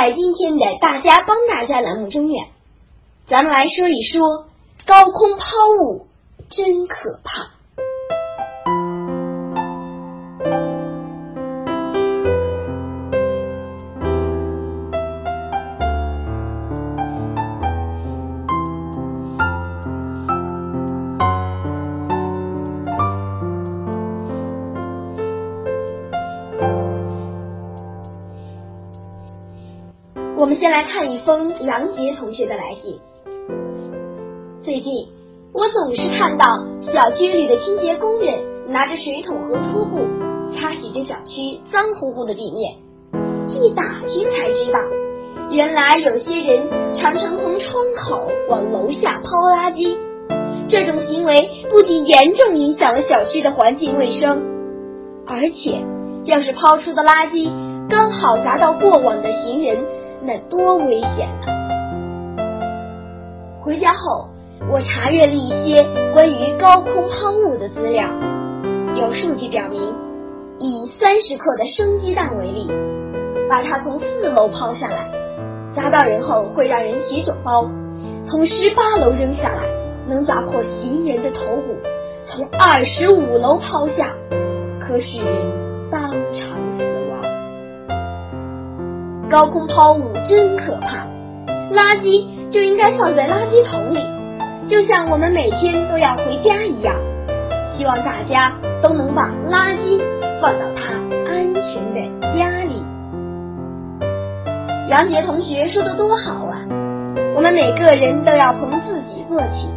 在今天的“大家帮大家”栏目中呀，咱们来说一说高空抛物真可怕。我们先来看一封杨杰同学的来信。最近，我总是看到小区里的清洁工人拿着水桶和拖布擦洗着小区脏乎乎的地面。一打听才知道，原来有些人常常从窗口往楼下抛垃圾。这种行为不仅严重影响了小区的环境卫生，而且要是抛出的垃圾刚好砸到过往的行人。那多危险呢！回家后，我查阅了一些关于高空抛物的资料。有数据表明，以三十克的生鸡蛋为例，把它从四楼抛下来，砸到人后会让人起肿包；从十八楼扔下来，能砸破行人的头骨；从二十五楼抛下，可使人当场死亡。高空抛物真可怕，垃圾就应该放在垃圾桶里，就像我们每天都要回家一样。希望大家都能把垃圾放到它安全的家里。杨杰同学说的多好啊！我们每个人都要从自己做起，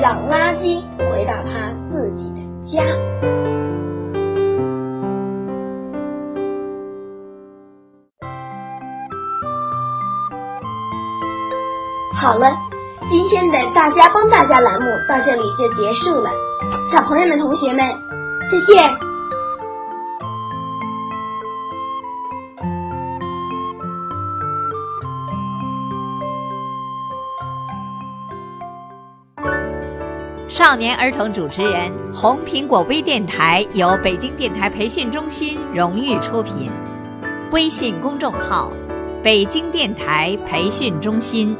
让垃圾回到他自己的家。好了，今天的大家帮大家栏目到这里就结束了，小朋友们、同学们，再见。少年儿童主持人，红苹果微电台由北京电台培训中心荣誉出品，微信公众号：北京电台培训中心。